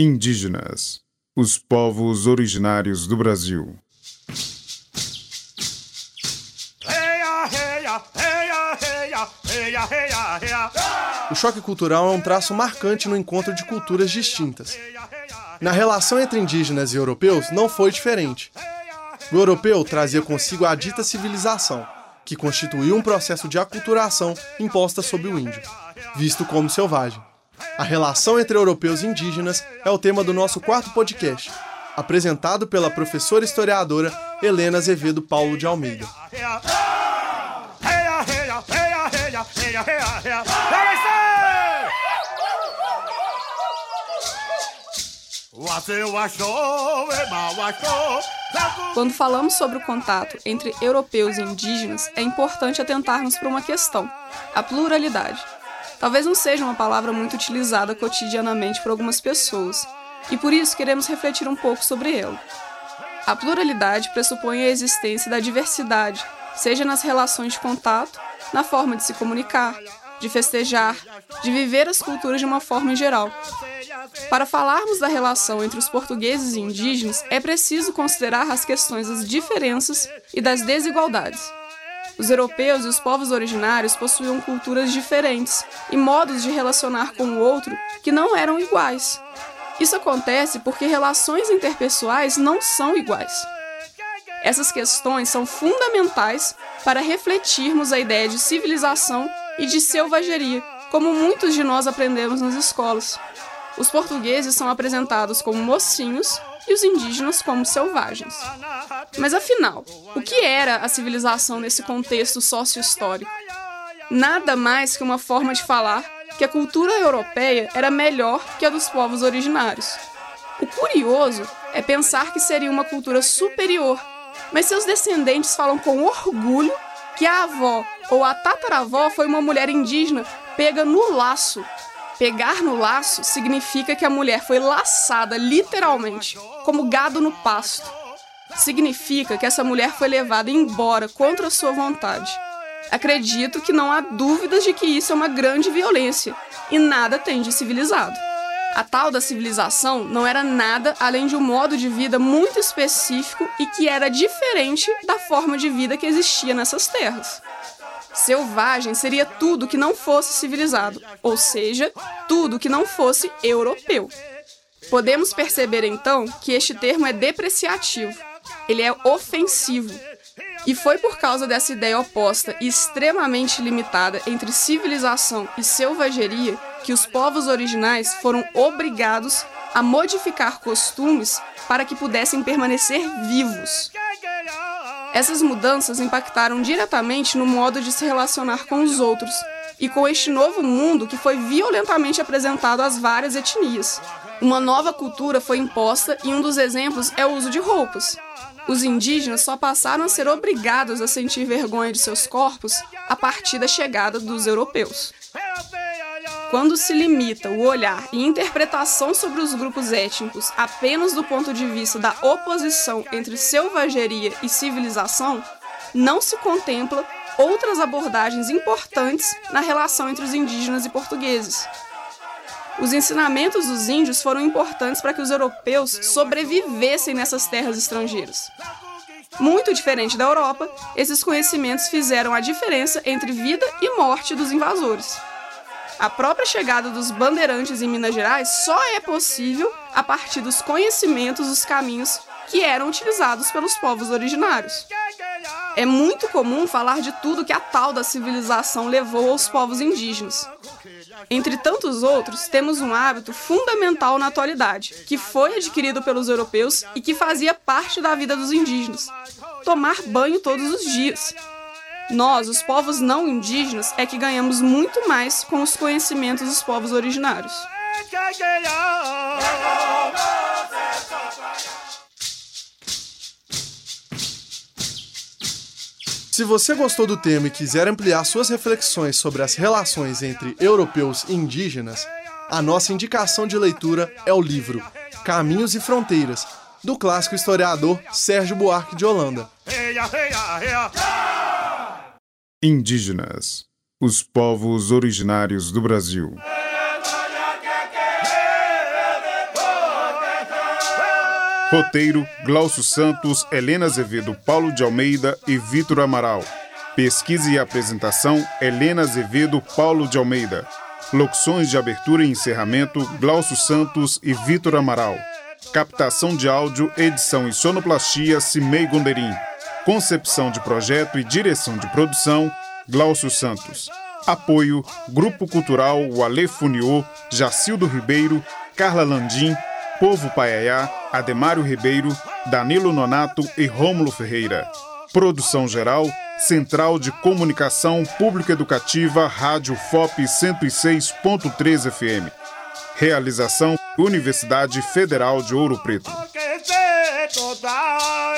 Indígenas, os povos originários do Brasil. O choque cultural é um traço marcante no encontro de culturas distintas. Na relação entre indígenas e europeus não foi diferente. O europeu trazia consigo a dita civilização, que constituiu um processo de aculturação imposta sobre o índio, visto como selvagem. A relação entre europeus e indígenas é o tema do nosso quarto podcast, apresentado pela professora historiadora Helena Azevedo Paulo de Almeida. Quando falamos sobre o contato entre europeus e indígenas, é importante atentarmos para uma questão: a pluralidade. Talvez não seja uma palavra muito utilizada cotidianamente por algumas pessoas, e por isso queremos refletir um pouco sobre ela. A pluralidade pressupõe a existência da diversidade, seja nas relações de contato, na forma de se comunicar, de festejar, de viver as culturas de uma forma em geral. Para falarmos da relação entre os portugueses e indígenas, é preciso considerar as questões das diferenças e das desigualdades. Os europeus e os povos originários possuíam culturas diferentes e modos de relacionar com o outro que não eram iguais. Isso acontece porque relações interpessoais não são iguais. Essas questões são fundamentais para refletirmos a ideia de civilização e de selvageria, como muitos de nós aprendemos nas escolas. Os portugueses são apresentados como mocinhos e os indígenas como selvagens. Mas afinal, o que era a civilização nesse contexto sócio-histórico? Nada mais que uma forma de falar que a cultura europeia era melhor que a dos povos originários. O curioso é pensar que seria uma cultura superior, mas seus descendentes falam com orgulho que a avó ou a tataravó foi uma mulher indígena pega no laço. Pegar no laço significa que a mulher foi laçada literalmente, como gado no pasto. Significa que essa mulher foi levada embora contra sua vontade. Acredito que não há dúvidas de que isso é uma grande violência e nada tem de civilizado. A tal da civilização não era nada além de um modo de vida muito específico e que era diferente da forma de vida que existia nessas terras. Selvagem seria tudo que não fosse civilizado, ou seja, tudo que não fosse europeu. Podemos perceber então que este termo é depreciativo, ele é ofensivo. E foi por causa dessa ideia oposta e extremamente limitada entre civilização e selvageria que os povos originais foram obrigados a modificar costumes para que pudessem permanecer vivos. Essas mudanças impactaram diretamente no modo de se relacionar com os outros e com este novo mundo que foi violentamente apresentado às várias etnias. Uma nova cultura foi imposta e um dos exemplos é o uso de roupas. Os indígenas só passaram a ser obrigados a sentir vergonha de seus corpos a partir da chegada dos europeus. Quando se limita o olhar e interpretação sobre os grupos étnicos apenas do ponto de vista da oposição entre selvageria e civilização, não se contempla outras abordagens importantes na relação entre os indígenas e portugueses. Os ensinamentos dos índios foram importantes para que os europeus sobrevivessem nessas terras estrangeiras. Muito diferente da Europa, esses conhecimentos fizeram a diferença entre vida e morte dos invasores. A própria chegada dos bandeirantes em Minas Gerais só é possível a partir dos conhecimentos dos caminhos que eram utilizados pelos povos originários. É muito comum falar de tudo que a tal da civilização levou aos povos indígenas. Entre tantos outros, temos um hábito fundamental na atualidade, que foi adquirido pelos europeus e que fazia parte da vida dos indígenas: tomar banho todos os dias. Nós, os povos não indígenas, é que ganhamos muito mais com os conhecimentos dos povos originários. Se você gostou do tema e quiser ampliar suas reflexões sobre as relações entre europeus e indígenas, a nossa indicação de leitura é o livro Caminhos e Fronteiras, do clássico historiador Sérgio Buarque de Holanda. Indígenas, os povos originários do Brasil. Roteiro: Glaucio Santos, Helena Azevedo, Paulo de Almeida e Vitor Amaral. Pesquisa e apresentação: Helena Azevedo, Paulo de Almeida. Locuções de abertura e encerramento: Glaucio Santos e Vitor Amaral. Captação de áudio, edição e sonoplastia: Cimei Gonderim. Concepção de projeto e direção de produção: Glaucio Santos. Apoio: Grupo Cultural Wale Funiô, Jacildo Ribeiro, Carla Landim, Povo Paiaiá, Ademário Ribeiro, Danilo Nonato e Rômulo Ferreira. Produção geral, Central de Comunicação Pública Educativa, Rádio FOP 106.3 FM. Realização Universidade Federal de Ouro Preto. se total.